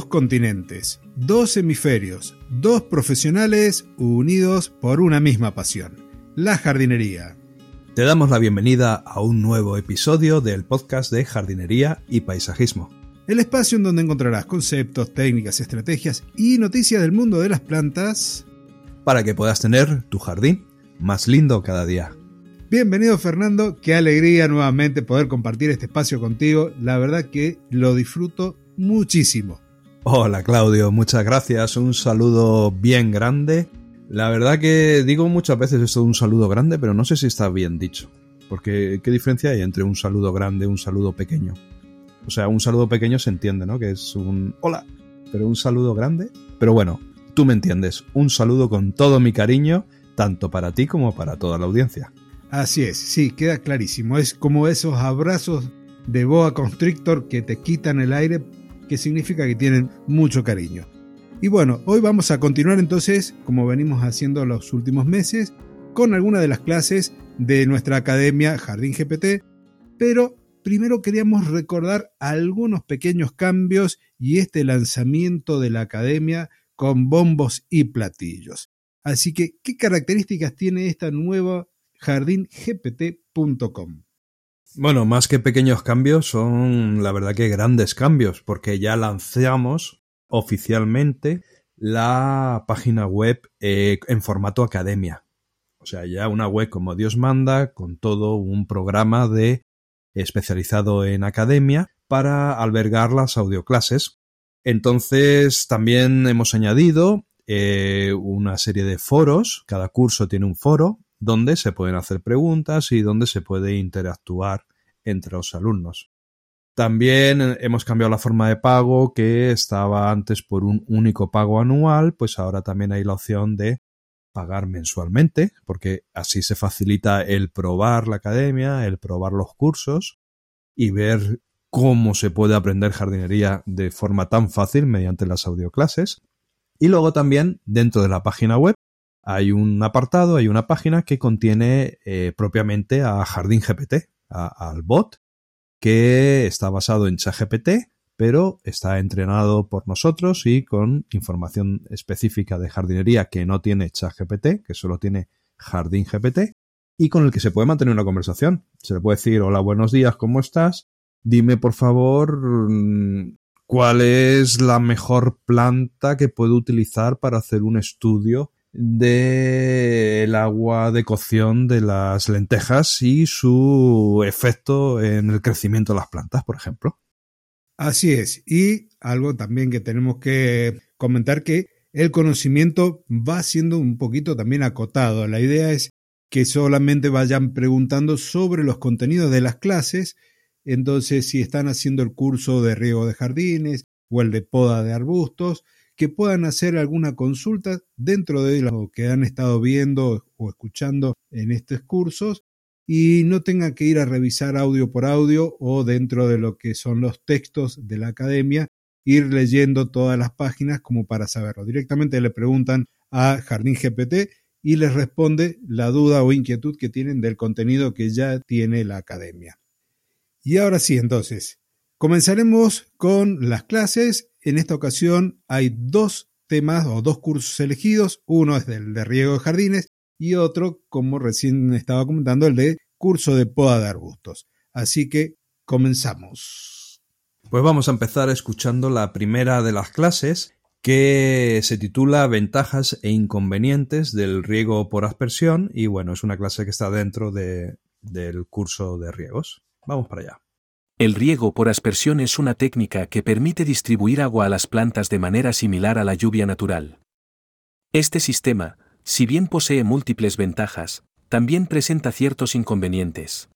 dos continentes, dos hemisferios, dos profesionales unidos por una misma pasión, la jardinería. Te damos la bienvenida a un nuevo episodio del podcast de jardinería y paisajismo. El espacio en donde encontrarás conceptos, técnicas, estrategias y noticias del mundo de las plantas para que puedas tener tu jardín más lindo cada día. Bienvenido Fernando, qué alegría nuevamente poder compartir este espacio contigo. La verdad que lo disfruto muchísimo. Hola Claudio, muchas gracias. Un saludo bien grande. La verdad que digo muchas veces esto de un saludo grande, pero no sé si está bien dicho. Porque ¿qué diferencia hay entre un saludo grande y un saludo pequeño? O sea, un saludo pequeño se entiende, ¿no? Que es un hola, pero un saludo grande. Pero bueno, tú me entiendes. Un saludo con todo mi cariño, tanto para ti como para toda la audiencia. Así es, sí, queda clarísimo. Es como esos abrazos de boa constrictor que te quitan el aire, que significa que tienen mucho cariño. Y bueno, hoy vamos a continuar entonces, como venimos haciendo los últimos meses, con algunas de las clases de nuestra academia Jardín GPT, pero primero queríamos recordar algunos pequeños cambios y este lanzamiento de la academia con bombos y platillos. Así que, ¿qué características tiene esta nueva jardingpt.com. Bueno, más que pequeños cambios, son la verdad que grandes cambios, porque ya lanzamos oficialmente la página web eh, en formato academia. O sea, ya una web como Dios manda, con todo un programa de especializado en academia para albergar las audioclases. Entonces, también hemos añadido eh, una serie de foros. Cada curso tiene un foro donde se pueden hacer preguntas y donde se puede interactuar entre los alumnos. También eh, hemos cambiado la forma de pago que estaba antes por un único pago anual, pues ahora también hay la opción de pagar mensualmente, porque así se facilita el probar la academia, el probar los cursos y ver cómo se puede aprender jardinería de forma tan fácil mediante las audioclases. Y luego también dentro de la página web hay un apartado, hay una página que contiene eh, propiamente a Jardín GPT, al bot, que está basado en ChatGPT, pero está entrenado por nosotros y con información específica de jardinería que no tiene ChatGPT, que solo tiene Jardín GPT, y con el que se puede mantener una conversación. Se le puede decir, hola, buenos días, ¿cómo estás? Dime, por favor, mm, cuál es la mejor planta que puedo utilizar para hacer un estudio del agua de cocción de las lentejas y su efecto en el crecimiento de las plantas, por ejemplo. Así es. Y algo también que tenemos que comentar que el conocimiento va siendo un poquito también acotado. La idea es que solamente vayan preguntando sobre los contenidos de las clases. Entonces, si están haciendo el curso de riego de jardines o el de poda de arbustos, que puedan hacer alguna consulta dentro de lo que han estado viendo o escuchando en estos cursos y no tengan que ir a revisar audio por audio o dentro de lo que son los textos de la academia, ir leyendo todas las páginas como para saberlo. Directamente le preguntan a Jardín GPT y les responde la duda o inquietud que tienen del contenido que ya tiene la academia. Y ahora sí, entonces, comenzaremos con las clases en esta ocasión hay dos temas o dos cursos elegidos. Uno es del de riego de jardines y otro, como recién estaba comentando, el de curso de poda de arbustos. Así que comenzamos. Pues vamos a empezar escuchando la primera de las clases que se titula Ventajas e inconvenientes del riego por aspersión y bueno, es una clase que está dentro de, del curso de riegos. Vamos para allá. El riego por aspersión es una técnica que permite distribuir agua a las plantas de manera similar a la lluvia natural. Este sistema, si bien posee múltiples ventajas, también presenta ciertos inconvenientes.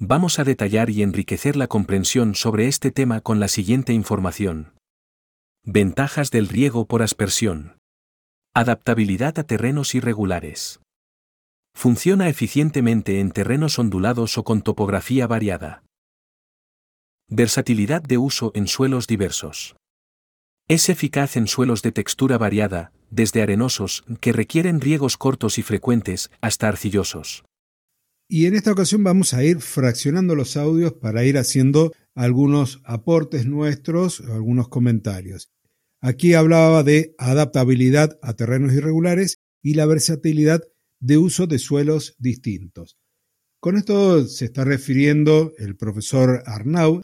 Vamos a detallar y enriquecer la comprensión sobre este tema con la siguiente información. Ventajas del riego por aspersión. Adaptabilidad a terrenos irregulares. Funciona eficientemente en terrenos ondulados o con topografía variada. Versatilidad de uso en suelos diversos. Es eficaz en suelos de textura variada, desde arenosos, que requieren riegos cortos y frecuentes, hasta arcillosos. Y en esta ocasión vamos a ir fraccionando los audios para ir haciendo algunos aportes nuestros, algunos comentarios. Aquí hablaba de adaptabilidad a terrenos irregulares y la versatilidad de uso de suelos distintos. Con esto se está refiriendo el profesor Arnau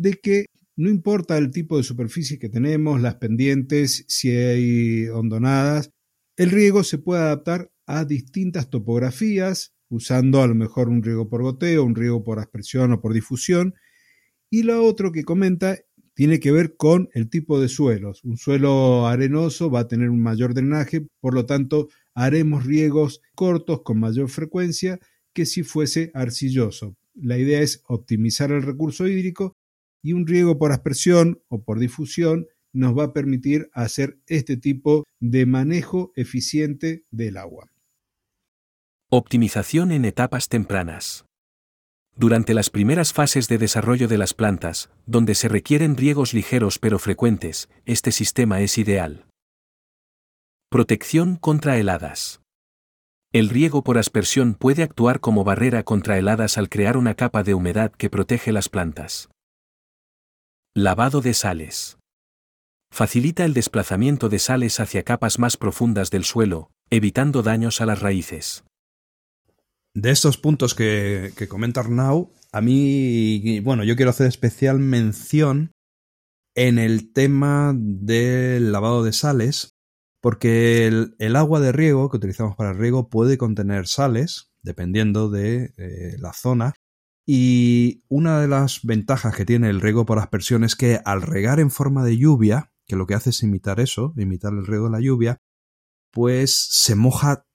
de que no importa el tipo de superficie que tenemos, las pendientes, si hay hondonadas, el riego se puede adaptar a distintas topografías, usando a lo mejor un riego por goteo, un riego por aspersión o por difusión. Y lo otro que comenta tiene que ver con el tipo de suelos. Un suelo arenoso va a tener un mayor drenaje, por lo tanto haremos riegos cortos con mayor frecuencia que si fuese arcilloso. La idea es optimizar el recurso hídrico y un riego por aspersión o por difusión nos va a permitir hacer este tipo de manejo eficiente del agua. Optimización en etapas tempranas. Durante las primeras fases de desarrollo de las plantas, donde se requieren riegos ligeros pero frecuentes, este sistema es ideal. Protección contra heladas. El riego por aspersión puede actuar como barrera contra heladas al crear una capa de humedad que protege las plantas. Lavado de sales. Facilita el desplazamiento de sales hacia capas más profundas del suelo, evitando daños a las raíces. De estos puntos que, comenta Arnau, a mí, bueno, yo quiero hacer especial mención en el tema del lavado de sales, porque el, agua de riego que utilizamos para el riego puede contener sales, dependiendo de eh, la zona, y una de las ventajas que tiene el riego por aspersión es que al regar en forma de lluvia, que lo que hace es imitar eso, imitar el riego de la lluvia, pues se moja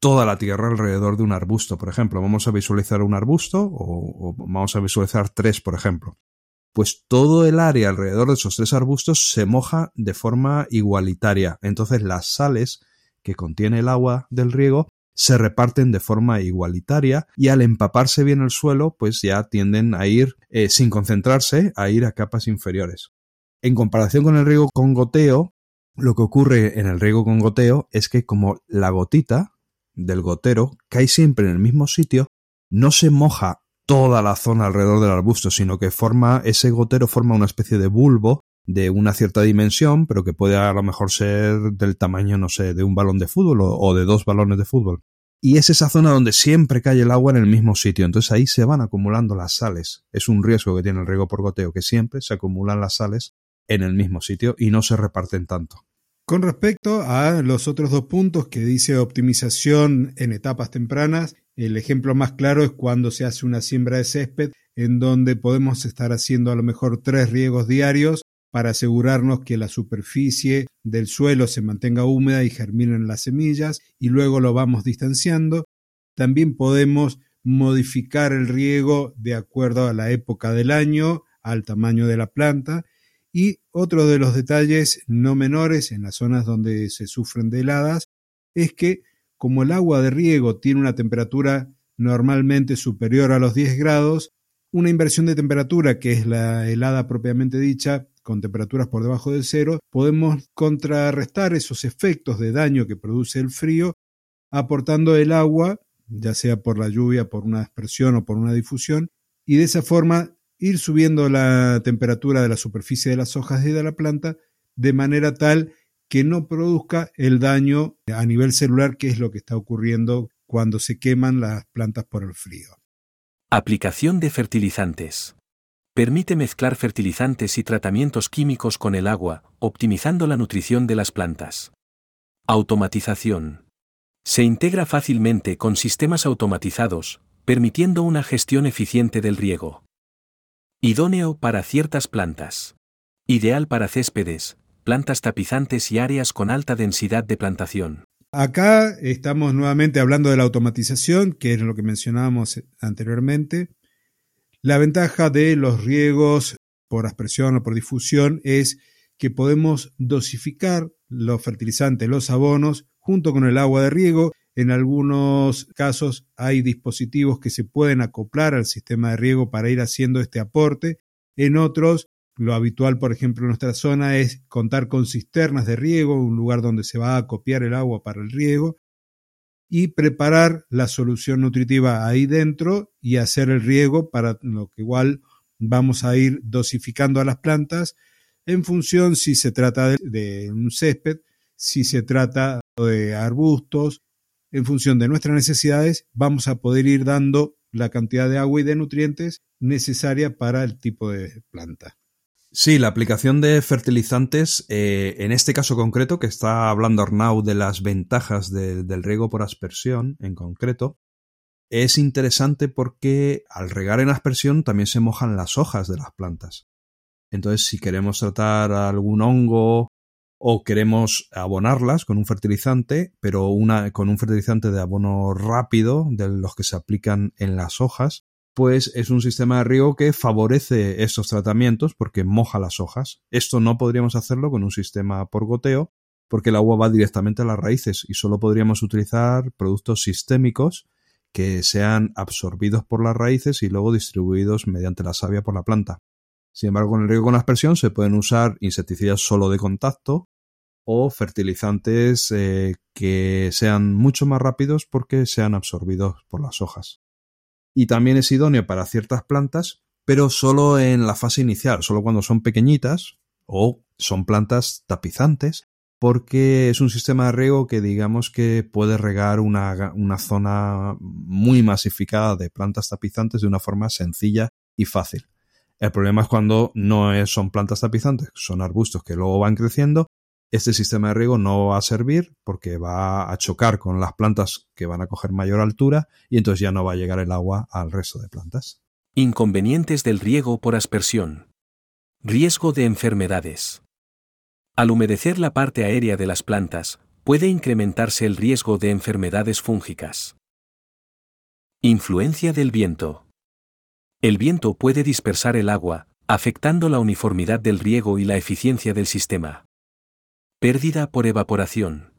toda la tierra alrededor de un arbusto, por ejemplo. Vamos a visualizar un arbusto o, vamos a visualizar tres, por ejemplo. Pues todo el área alrededor de esos tres arbustos se moja de forma igualitaria. Entonces las sales que contiene el agua del riego se reparten de forma igualitaria y al empaparse bien el suelo, pues ya tienden a ir, eh, sin concentrarse, a ir a capas inferiores. En comparación con el riego con goteo, lo que ocurre en el riego con goteo es que como la gotita del gotero cae siempre en el mismo sitio, no se moja toda la zona alrededor del arbusto, sino que forma, ese gotero forma una especie de bulbo de una cierta dimensión, pero que puede a lo mejor ser del tamaño, no sé, de un balón de fútbol o, de dos balones de fútbol. Y es esa zona donde siempre cae el agua en el mismo sitio, entonces ahí se van acumulando las sales. Es un riesgo que tiene el riego por goteo, que siempre se acumulan las sales en el mismo sitio y no se reparten tanto. Con respecto a los otros dos puntos que dice optimización en etapas tempranas, el ejemplo más claro es cuando se hace una siembra de césped en donde podemos estar haciendo a lo mejor tres riegos diarios para asegurarnos que la superficie del suelo se mantenga húmeda y germinen las semillas y luego lo vamos distanciando. También podemos modificar el riego de acuerdo a la época del año, al tamaño de la planta y otro de los detalles no menores en las zonas donde se sufren de heladas es que como el agua de riego tiene una temperatura normalmente superior a los 10 grados, una inversión de temperatura, que es la helada propiamente dicha, con temperaturas por debajo del cero, podemos contrarrestar esos efectos de daño que produce el frío aportando el agua, ya sea por la lluvia, por una dispersión o por una difusión, y de esa forma ir subiendo la temperatura de la superficie de las hojas y de la planta de manera tal que no produzca el daño a nivel celular, que es lo que está ocurriendo cuando se queman las plantas por el frío. Aplicación de fertilizantes. Permite mezclar fertilizantes y tratamientos químicos con el agua, optimizando la nutrición de las plantas. Automatización. Se integra fácilmente con sistemas automatizados, permitiendo una gestión eficiente del riego. Idóneo para ciertas plantas. Ideal para céspedes, plantas tapizantes y áreas con alta densidad de plantación. Acá estamos nuevamente hablando de la automatización, que es lo que mencionábamos anteriormente. La ventaja de los riegos por aspersión o por difusión es que podemos dosificar los fertilizantes, los abonos, junto con el agua de riego. En algunos casos hay dispositivos que se pueden acoplar al sistema de riego para ir haciendo este aporte. En otros, lo habitual, por ejemplo, en nuestra zona es contar con cisternas de riego, un lugar donde se va a copiar el agua para el riego y preparar la solución nutritiva ahí dentro y hacer el riego para lo que igual vamos a ir dosificando a las plantas en función si se trata de, de un césped, si se trata de arbustos, en función de nuestras necesidades, vamos a poder ir dando la cantidad de agua y de nutrientes necesaria para el tipo de planta. Sí, la aplicación de fertilizantes, eh, en este caso concreto, que está hablando Arnau de las ventajas del riego por aspersión en concreto, es interesante porque al regar en aspersión también se mojan las hojas de las plantas. Entonces, si queremos tratar algún hongo o queremos abonarlas con un fertilizante, pero una, con un fertilizante de abono rápido, de los que se aplican en las hojas, pues es un sistema de riego que favorece estos tratamientos porque moja las hojas. Esto no podríamos hacerlo con un sistema por goteo porque el agua va directamente a las raíces y solo podríamos utilizar productos sistémicos que sean absorbidos por las raíces y luego distribuidos mediante la savia por la planta. Sin embargo, con el riego con aspersión se pueden usar insecticidas solo de contacto o fertilizantes eh, que sean mucho más rápidos porque sean absorbidos por las hojas. Y también es idóneo para ciertas plantas, pero solo en la fase inicial, solo cuando son pequeñitas o son plantas tapizantes, porque es un sistema de riego que digamos que puede regar una, una zona muy masificada de plantas tapizantes de una forma sencilla y fácil. El problema es cuando no son plantas tapizantes, son arbustos que luego van creciendo. Este sistema de riego no va a servir porque va a chocar con las plantas que van a coger mayor altura y entonces ya no va a llegar el agua al resto de plantas. Inconvenientes del riego por aspersión. Riesgo de enfermedades. Al humedecer la parte aérea de las plantas, puede incrementarse el riesgo de enfermedades fúngicas. Influencia del viento. El viento puede dispersar el agua, afectando la uniformidad del riego y la eficiencia del sistema. Pérdida por evaporación.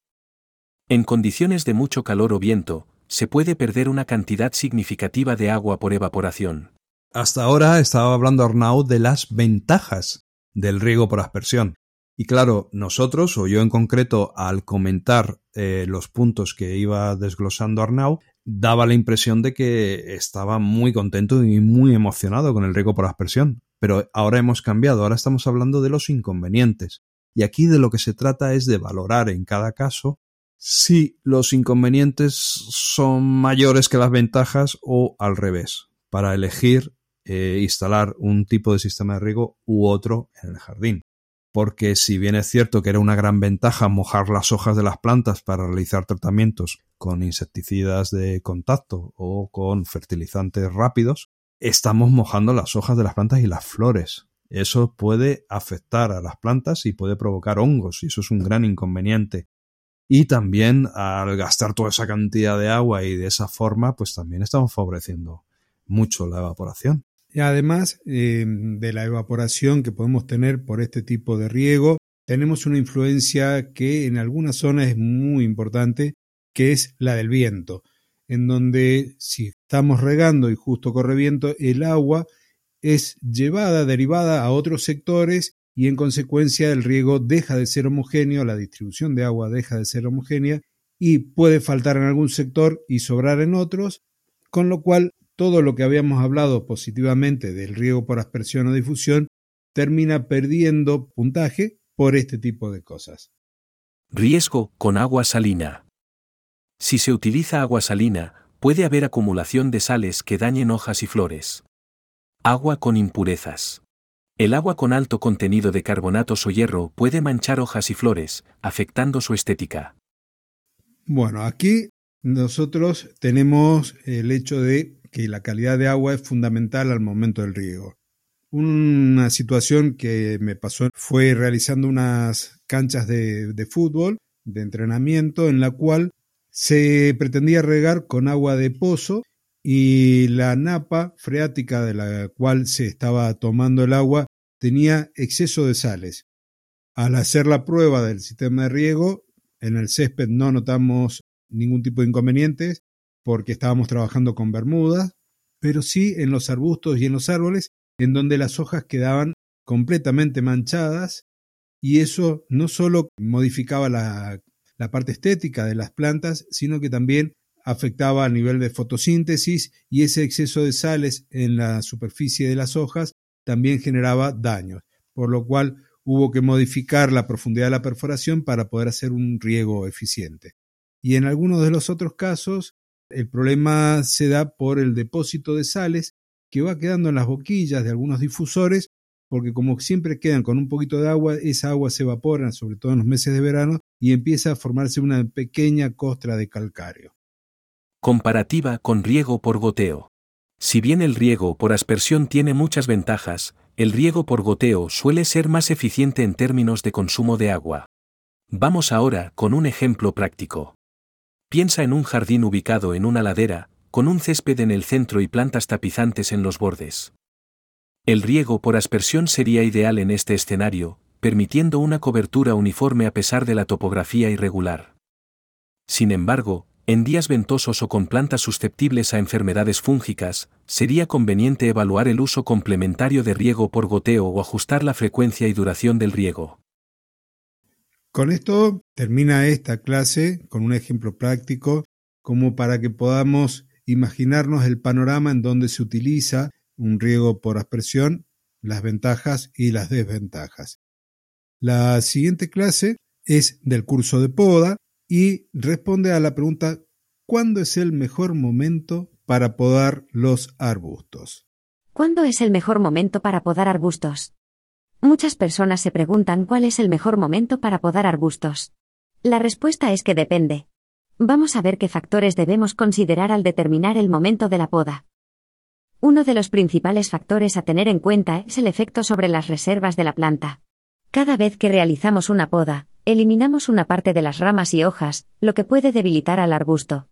En condiciones de mucho calor o viento, se puede perder una cantidad significativa de agua por evaporación. Hasta ahora estaba hablando Arnaud de las ventajas del riego por aspersión. Y claro, nosotros, o yo en concreto, al comentar eh, los puntos que iba desglosando Arnau, daba la impresión de que estaba muy contento y muy emocionado con el riego por aspersión. Pero ahora hemos cambiado, ahora estamos hablando de los inconvenientes. Y aquí de lo que se trata es de valorar en cada caso si los inconvenientes son mayores que las ventajas o al revés, para elegir eh, instalar un tipo de sistema de riego u otro en el jardín porque si bien es cierto que era una gran ventaja mojar las hojas de las plantas para realizar tratamientos con insecticidas de contacto o con fertilizantes rápidos, estamos mojando las hojas de las plantas y las flores. Eso puede afectar a las plantas y puede provocar hongos, y eso es un gran inconveniente. Y también al gastar toda esa cantidad de agua y de esa forma, pues también estamos favoreciendo mucho la evaporación. Y además eh, de la evaporación que podemos tener por este tipo de riego, tenemos una influencia que en algunas zonas es muy importante, que es la del viento, en donde si estamos regando y justo corre viento, el agua es llevada, derivada a otros sectores y en consecuencia el riego deja de ser homogéneo, la distribución de agua deja de ser homogénea y puede faltar en algún sector y sobrar en otros, con lo cual todo lo que habíamos hablado positivamente del riego por aspersión o difusión termina perdiendo puntaje por este tipo de cosas. Riesgo con agua salina. Si se utiliza agua salina, puede haber acumulación de sales que dañen hojas y flores. Agua con impurezas. El agua con alto contenido de carbonatos o hierro puede manchar hojas y flores, afectando su estética. Bueno, aquí nosotros tenemos el hecho de que la calidad de agua es fundamental al momento del riego. Una situación que me pasó fue realizando unas canchas de, de fútbol, de entrenamiento, en la cual se pretendía regar con agua de pozo y la napa freática de la cual se estaba tomando el agua tenía exceso de sales. Al hacer la prueba del sistema de riego, en el césped no notamos ningún tipo de inconvenientes, porque estábamos trabajando con bermudas, pero sí en los arbustos y en los árboles, en donde las hojas quedaban completamente manchadas, y eso no solo modificaba la, la parte estética de las plantas, sino que también afectaba a nivel de fotosíntesis y ese exceso de sales en la superficie de las hojas también generaba daños, por lo cual hubo que modificar la profundidad de la perforación para poder hacer un riego eficiente. Y en algunos de los otros casos, el problema se da por el depósito de sales que va quedando en las boquillas de algunos difusores, porque como siempre quedan con un poquito de agua, esa agua se evapora, sobre todo en los meses de verano, y empieza a formarse una pequeña costra de calcario. Comparativa con riego por goteo. Si bien el riego por aspersión tiene muchas ventajas, el riego por goteo suele ser más eficiente en términos de consumo de agua. Vamos ahora con un ejemplo práctico. Piensa en un jardín ubicado en una ladera, con un césped en el centro y plantas tapizantes en los bordes. El riego por aspersión sería ideal en este escenario, permitiendo una cobertura uniforme a pesar de la topografía irregular. Sin embargo, en días ventosos o con plantas susceptibles a enfermedades fúngicas, sería conveniente evaluar el uso complementario de riego por goteo o ajustar la frecuencia y duración del riego. Con esto termina esta clase con un ejemplo práctico como para que podamos imaginarnos el panorama en donde se utiliza un riego por aspersión, las ventajas y las desventajas. La siguiente clase es del curso de poda y responde a la pregunta ¿cuándo es el mejor momento para podar los arbustos? ¿Cuándo es el mejor momento para podar arbustos? Muchas personas se preguntan cuál es el mejor momento para podar arbustos. La respuesta es que depende. Vamos a ver qué factores debemos considerar al determinar el momento de la poda. Uno de los principales factores a tener en cuenta es el efecto sobre las reservas de la planta. Cada vez que realizamos una poda, eliminamos una parte de las ramas y hojas, lo que puede debilitar al arbusto.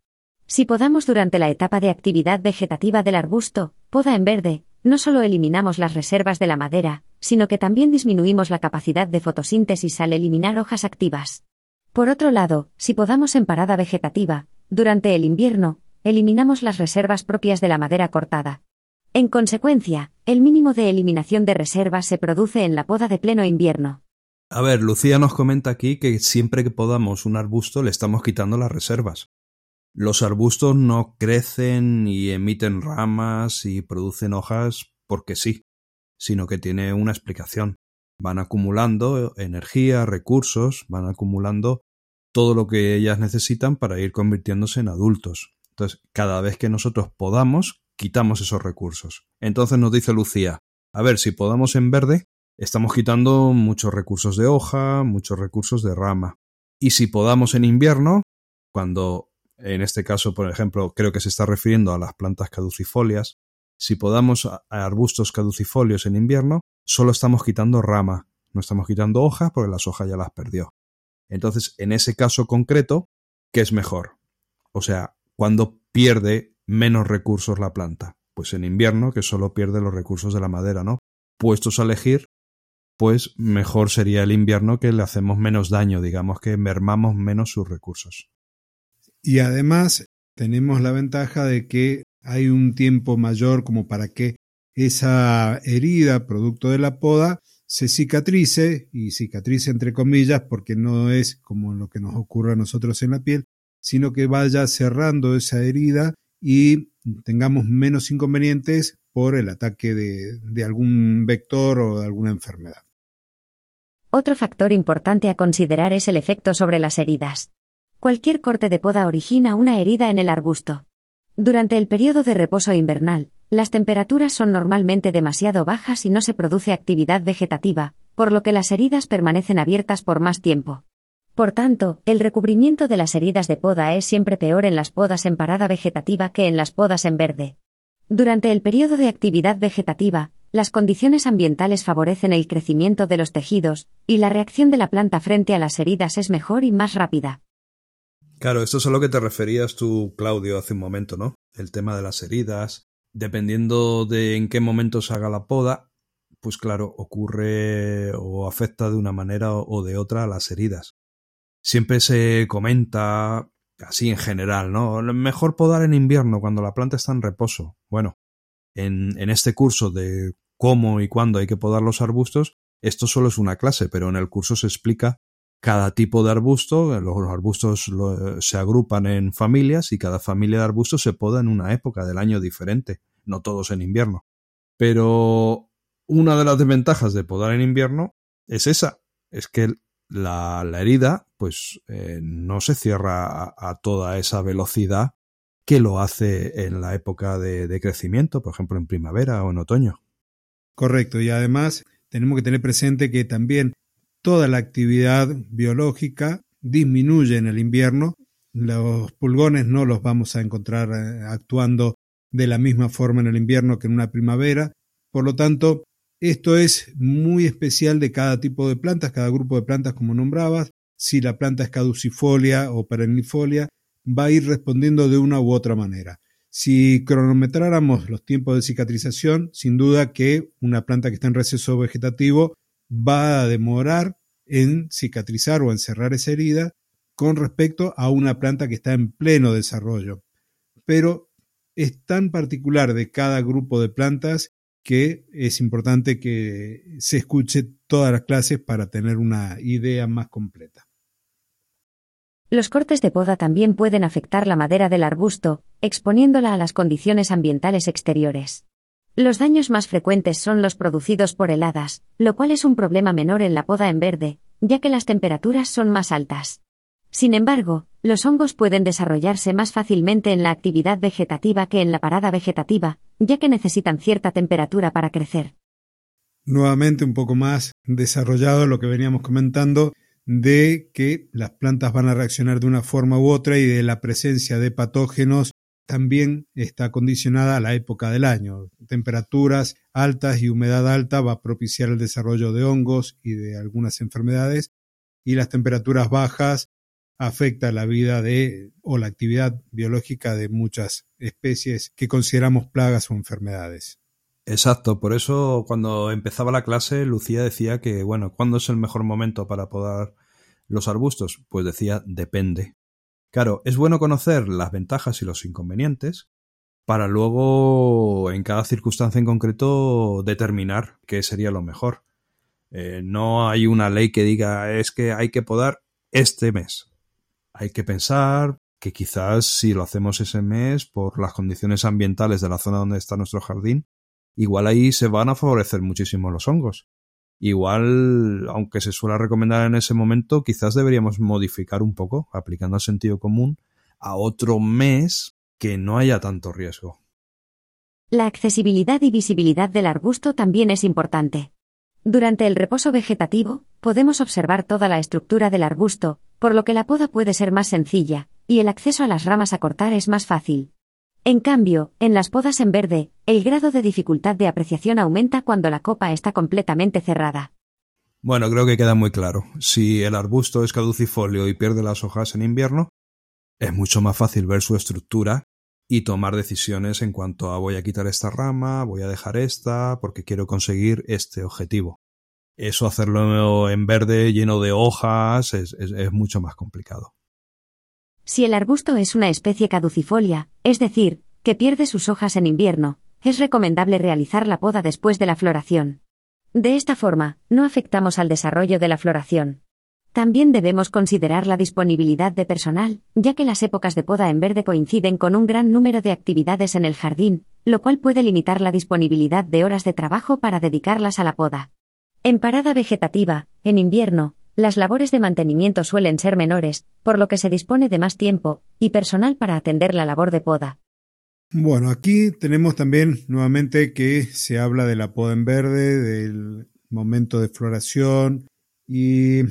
Si podamos durante la etapa de actividad vegetativa del arbusto, poda en verde, no solo eliminamos las reservas de la madera, sino que también disminuimos la capacidad de fotosíntesis al eliminar hojas activas. Por otro lado, si podamos en parada vegetativa, durante el invierno, eliminamos las reservas propias de la madera cortada. En consecuencia, el mínimo de eliminación de reservas se produce en la poda de pleno invierno. A ver, Lucía nos comenta aquí que siempre que podamos un arbusto le estamos quitando las reservas. Los arbustos no crecen y emiten ramas y producen hojas porque sí, sino que tiene una explicación. Van acumulando energía, recursos, van acumulando todo lo que ellas necesitan para ir convirtiéndose en adultos. Entonces, cada vez que nosotros podamos, quitamos esos recursos. Entonces nos dice Lucía, a ver, si podamos en verde, estamos quitando muchos recursos de hoja, muchos recursos de rama. Y si podamos en invierno, cuando en este caso, por ejemplo, creo que se está refiriendo a las plantas caducifolias, si podamos a arbustos caducifolios en invierno, solo estamos quitando rama, no estamos quitando hojas porque las hojas ya las perdió. Entonces, en ese caso concreto, ¿qué es mejor? O sea, cuando pierde menos recursos la planta. Pues en invierno, que solo pierde los recursos de la madera, ¿no? Puestos a elegir, pues mejor sería el invierno que le hacemos menos daño, digamos que mermamos menos sus recursos. Y además tenemos la ventaja de que hay un tiempo mayor como para que esa herida producto de la poda se cicatrice, y cicatrice entre comillas, porque no es como lo que nos ocurre a nosotros en la piel, sino que vaya cerrando esa herida y tengamos menos inconvenientes por el ataque de, algún vector o de alguna enfermedad. Otro factor importante a considerar es el efecto sobre las heridas. Cualquier corte de poda origina una herida en el arbusto. Durante el periodo de reposo invernal, las temperaturas son normalmente demasiado bajas y no se produce actividad vegetativa, por lo que las heridas permanecen abiertas por más tiempo. Por tanto, el recubrimiento de las heridas de poda es siempre peor en las podas en parada vegetativa que en las podas en verde. Durante el periodo de actividad vegetativa, las condiciones ambientales favorecen el crecimiento de los tejidos, y la reacción de la planta frente a las heridas es mejor y más rápida. Claro, esto es a lo que te referías tú, Claudio, hace un momento, ¿no? El tema de las heridas. Dependiendo de en qué momento se haga la poda, pues claro, ocurre o afecta de una manera o de otra a las heridas siempre se comenta así en general, ¿no? Mejor podar en invierno cuando la planta está en reposo. Bueno, en, este curso de cómo y cuándo hay que podar los arbustos, esto solo es una clase, pero en el curso se explica cada tipo de arbusto, los arbustos se agrupan en familias y cada familia de arbustos se poda en una época del año diferente, no todos en invierno. Pero Una de las desventajas de podar en invierno es esa, es que la, herida pues eh, no se cierra a, toda esa velocidad que lo hace en la época de, crecimiento, por ejemplo en primavera o en otoño. Correcto, y además tenemos que tener presente que también toda la actividad biológica disminuye en el invierno. Los pulgones no los vamos a encontrar eh, actuando de la misma forma en el invierno que en una primavera. Por lo tanto, esto es muy especial de cada tipo de plantas, cada grupo de plantas como nombrabas. Si la planta es caducifolia o perennifolia, va a ir respondiendo de una u otra manera. Si cronometráramos los tiempos de cicatrización, sin duda que una planta que está en receso vegetativo va a demorar en cicatrizar o en cerrar esa herida con respecto a una planta que está en pleno desarrollo. Pero es tan particular de cada grupo de plantas que es importante que se escuche todas las clases para tener una idea más completa. Los cortes de poda también pueden afectar la madera del arbusto, exponiéndola a las condiciones ambientales exteriores. Los daños más frecuentes son los producidos por heladas, lo cual es un problema menor en la poda en verde, ya que las temperaturas son más altas. Sin embargo, los hongos pueden desarrollarse más fácilmente en la actividad vegetativa que en la parada vegetativa, ya que necesitan cierta temperatura para crecer. Nuevamente un poco más desarrollado lo que veníamos comentando de que las plantas van a reaccionar de una forma u otra y de la presencia de patógenos también está condicionada a la época del año. Temperaturas altas y humedad alta va a propiciar el desarrollo de hongos y de algunas enfermedades y las temperaturas bajas afecta la vida de o la actividad biológica de muchas especies que consideramos plagas o enfermedades. Exacto, por eso cuando empezaba la clase Lucía decía que, bueno, ¿cuándo es el mejor momento para podar los arbustos? Pues decía, depende. Claro, es bueno conocer las ventajas y los inconvenientes para luego, en cada circunstancia en concreto, determinar qué sería lo mejor. Eh, no hay una ley que diga es que hay que podar este mes hay que pensar que quizás si lo hacemos ese mes por las condiciones ambientales de la zona donde está nuestro jardín, igual ahí se van a favorecer muchísimo los hongos. Igual, aunque se suele recomendar en ese momento, quizás deberíamos modificar un poco, aplicando el sentido común, a otro mes que no haya tanto riesgo. La accesibilidad y visibilidad del arbusto también es importante. Durante el reposo vegetativo, podemos observar toda la estructura del arbusto, por lo que la poda puede ser más sencilla, y el acceso a las ramas a cortar es más fácil. En cambio, en las podas en verde, el grado de dificultad de apreciación aumenta cuando la copa está completamente cerrada. Bueno, creo que queda muy claro. Si el arbusto es caducifolio y pierde las hojas en invierno, es mucho más fácil ver su estructura y tomar decisiones en cuanto a voy a quitar esta rama, voy a dejar esta, porque quiero conseguir este objetivo. Eso hacerlo en verde, lleno de hojas, es, mucho más complicado. Si el arbusto es una especie caducifolia, es decir, que pierde sus hojas en invierno, es recomendable realizar la poda después de la floración. De esta forma, no afectamos al desarrollo de la floración. También debemos considerar la disponibilidad de personal, ya que las épocas de poda en verde coinciden con un gran número de actividades en el jardín, lo cual puede limitar la disponibilidad de horas de trabajo para dedicarlas a la poda. En parada vegetativa, en invierno, las labores de mantenimiento suelen ser menores, por lo que se dispone de más tiempo y personal para atender la labor de poda. Bueno, aquí tenemos también nuevamente que se habla de la poda en verde, del momento de floración y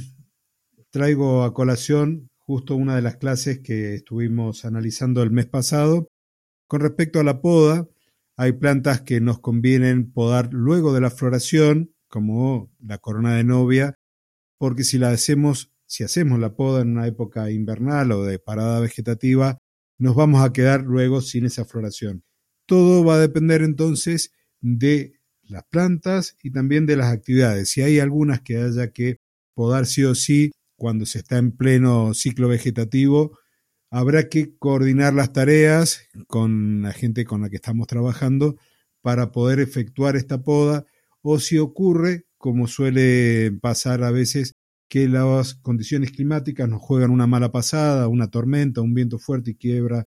traigo a colación justo una de las clases que estuvimos analizando el mes pasado. Con respecto a la poda, hay plantas que nos convienen podar luego de la floración, como la corona de novia, porque si la hacemos, si hacemos la poda en una época invernal o de parada vegetativa, nos vamos a quedar luego sin esa floración. Todo va a depender entonces de las plantas y también de las actividades. Si hay algunas que haya que podar sí o sí, cuando se está en pleno ciclo vegetativo, habrá que coordinar las tareas con la gente con la que estamos trabajando para poder efectuar esta poda o si ocurre, como suele pasar a veces, que las condiciones climáticas nos juegan una mala pasada, una tormenta, un viento fuerte y quiebra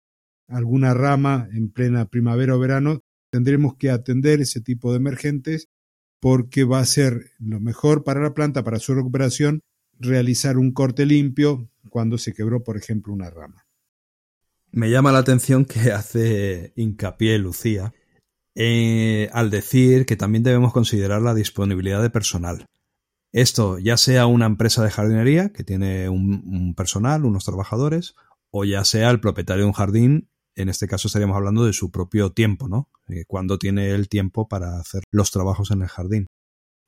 alguna rama en plena primavera o verano, tendremos que atender ese tipo de emergentes porque va a ser lo mejor para la planta, para su recuperación, realizar un corte limpio cuando se quebró, por ejemplo, una rama. Me llama la atención que hace hincapié Lucía eh, al decir que también debemos considerar la disponibilidad de personal. Esto ya sea una empresa de jardinería que tiene un, personal, unos trabajadores, o ya sea el propietario de un jardín, en este caso estaríamos hablando de su propio tiempo, ¿no? Eh, cuando tiene el tiempo para hacer los trabajos en el jardín.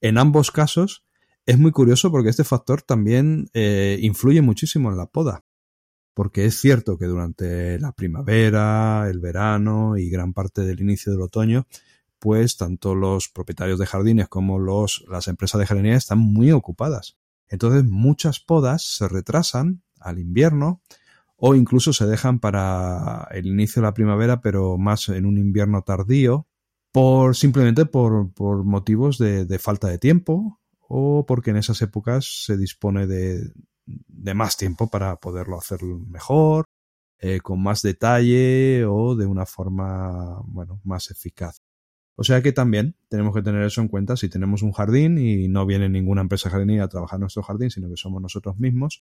En ambos casos es muy curioso porque este factor también eh, influye muchísimo en la poda. Porque es cierto que durante la primavera, el verano y gran parte del inicio del otoño pues tanto los propietarios de jardines como los, las empresas de jardinería están muy ocupadas. Entonces muchas podas se retrasan al invierno o incluso se dejan para el inicio de la primavera, pero más en un invierno tardío, por simplemente por, por motivos de, de, falta de tiempo o porque en esas épocas se dispone de, de más tiempo para poderlo hacer mejor, eh, con más detalle o de una forma bueno, más eficaz. O sea que también tenemos que tener eso en cuenta si tenemos un jardín y no viene ninguna empresa jardinera a trabajar nuestro jardín, sino que somos nosotros mismos,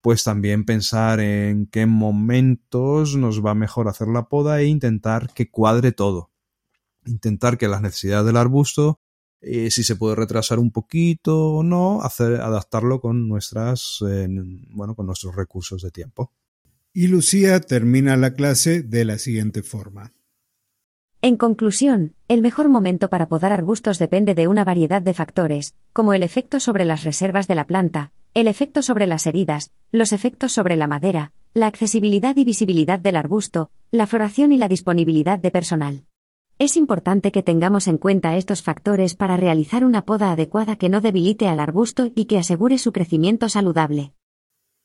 pues también pensar en qué momentos nos va mejor hacer la poda e intentar que cuadre todo. Intentar que las necesidades del arbusto, eh, si se puede retrasar un poquito o no, hacer, adaptarlo con nuestras, eh, bueno, con nuestros recursos de tiempo. Y Lucía termina la clase de la siguiente forma. En conclusión, el mejor momento para podar arbustos depende de una variedad de factores, como el efecto sobre las reservas de la planta, el efecto sobre las heridas, los efectos sobre la madera, la accesibilidad y visibilidad del arbusto, la floración y la disponibilidad de personal. Es importante que tengamos en cuenta estos factores para realizar una poda adecuada que no debilite al arbusto y que asegure su crecimiento saludable.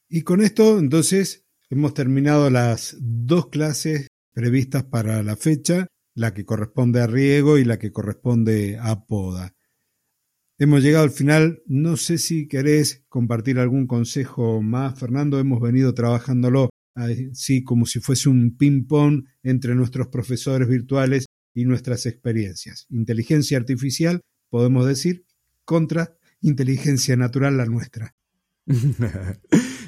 Y con esto, entonces, hemos terminado las dos clases previstas para la fecha la que corresponde a riego y la que corresponde a poda. Hemos llegado al final, no sé si querés compartir algún consejo más, Fernando, hemos venido trabajándolo así como si fuese un ping-pong entre nuestros profesores virtuales y nuestras experiencias. Inteligencia artificial, podemos decir, contra inteligencia natural la nuestra.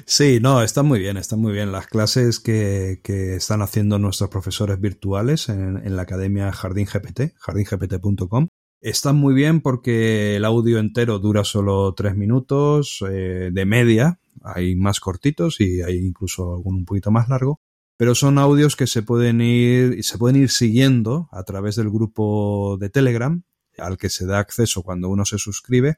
Sí, no, están muy bien, están muy bien. Las clases que, que están haciendo nuestros profesores virtuales en, en la Academia Jardín GPT, jardingpt.com, están muy bien porque el audio entero dura solo tres minutos eh, de media. Hay más cortitos y hay incluso algún un poquito más largo. Pero son audios que se pueden ir, se pueden ir siguiendo a través del grupo de Telegram, al que se da acceso cuando uno se suscribe.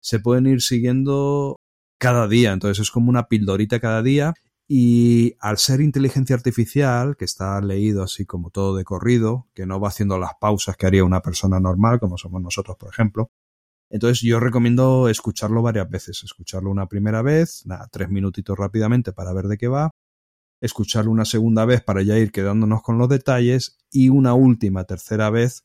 Se pueden ir siguiendo cada día. Entonces es como una pildorita cada día. Y al ser inteligencia artificial, que está leído así como todo de corrido, que no va haciendo las pausas que haría una persona normal, como somos nosotros, por ejemplo, entonces yo recomiendo escucharlo varias veces. Escucharlo una primera vez, nada, tres minutitos rápidamente para ver de qué va. Escucharlo una segunda vez para ya ir quedándonos con los detalles. Y una última, tercera vez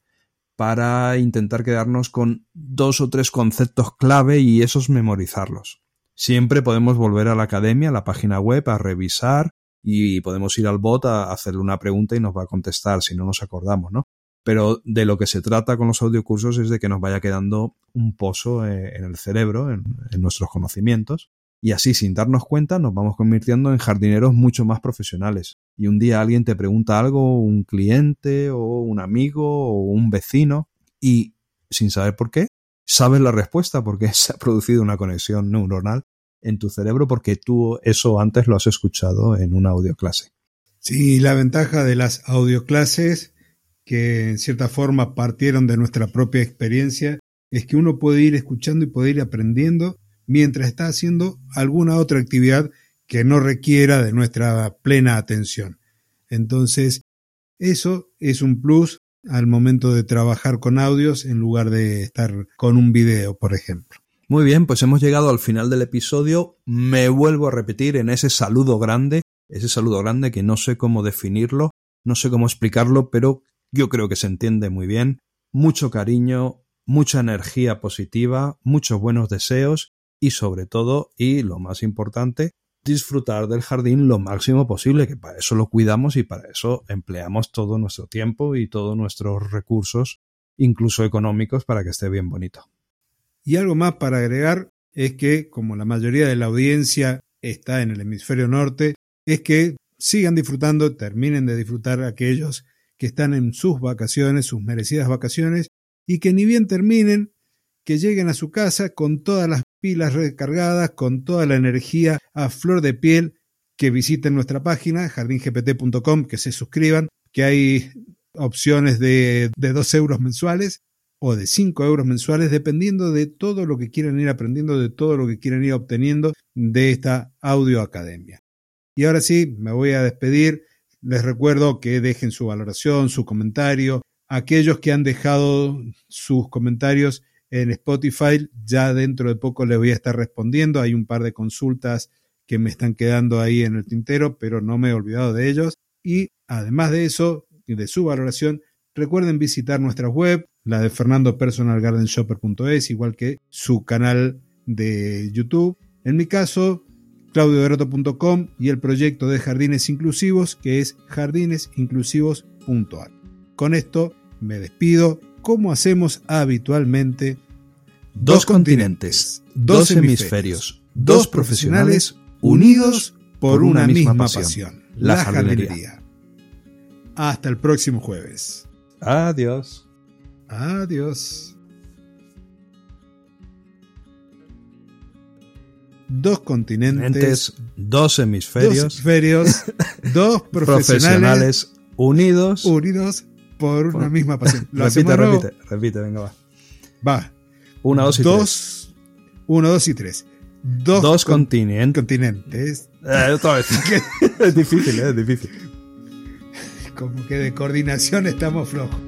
para intentar quedarnos con dos o tres conceptos clave y esos memorizarlos. Siempre podemos volver a la academia, a la página web, a revisar y podemos ir al bot a hacerle una pregunta y nos va a contestar si no nos acordamos, ¿no? Pero de lo que se trata con los audiocursos es de que nos vaya quedando un pozo eh, en el cerebro, en, en nuestros conocimientos, y así sin darnos cuenta nos vamos convirtiendo en jardineros mucho más profesionales. Y un día alguien te pregunta algo, un cliente o un amigo o un vecino, y sin saber por qué, sabes la respuesta porque se ha producido una conexión neuronal en tu cerebro porque tú eso antes lo has escuchado en una audioclase. Sí, la ventaja de las audioclases, que en cierta forma partieron de nuestra propia experiencia, es que uno puede ir escuchando y puede ir aprendiendo mientras está haciendo alguna otra actividad que no requiera de nuestra plena atención. Entonces, eso es un plus al momento de trabajar con audios en lugar de estar con un video, por ejemplo. Muy bien, pues hemos llegado al final del episodio. Me vuelvo a repetir en ese saludo grande, ese saludo grande que no sé cómo definirlo, no sé cómo explicarlo, pero yo creo que se entiende muy bien. Mucho cariño, mucha energía positiva, muchos buenos deseos y sobre todo, y lo más importante, disfrutar del jardín lo máximo posible, que para eso lo cuidamos y para eso empleamos todo nuestro tiempo y todos nuestros recursos incluso económicos, para que esté bien bonito. Y algo más para agregar es que, como la mayoría de la audiencia está en el hemisferio norte, es que sigan disfrutando, terminen de disfrutar aquellos que están en sus vacaciones, sus merecidas vacaciones, y que ni bien terminen, que lleguen a su casa con todas las pilas recargadas, con toda la energía a flor de piel, que visiten nuestra página, jardingpt.com, que se suscriban, que hay opciones de, de 2 euros mensuales o de 5 euros mensuales, dependiendo de todo lo que quieran ir aprendiendo, de todo lo que quieran ir obteniendo de esta audio academia. Y ahora sí, me voy a despedir. Les recuerdo que dejen su valoración, su comentario. Aquellos que han dejado sus comentarios en Spotify, ya dentro de poco les voy a estar respondiendo. Hay un par de consultas que me están quedando ahí en el tintero, pero no me he olvidado de ellos. Y además de eso, de su valoración, recuerden visitar nuestra web, la de fernandopersonalgardenshopper.es, igual que su canal de YouTube. En mi caso, claudioderoto.com y el proyecto de jardines inclusivos que es jardinesinclusivos.ar. Con esto me despido como hacemos habitualmente. Dos, continentes, dos hemisferios, dos profesionales unidos por una, misma, pasión, la, jardinería. Hasta el próximo jueves. Adiós. Adiós. dos continentes, dos hemisferios, dos, hemisferios, dos profesionales, unidos, unidos por una misma pasión. repite, repite, repite, venga, va. Va. Una, dos y dos, tres. Uno, dos y tres. Dos, dos con continentes. continentes. Eh, otra vez. es difícil, eh, es difícil. Como que de coordinación estamos flojos.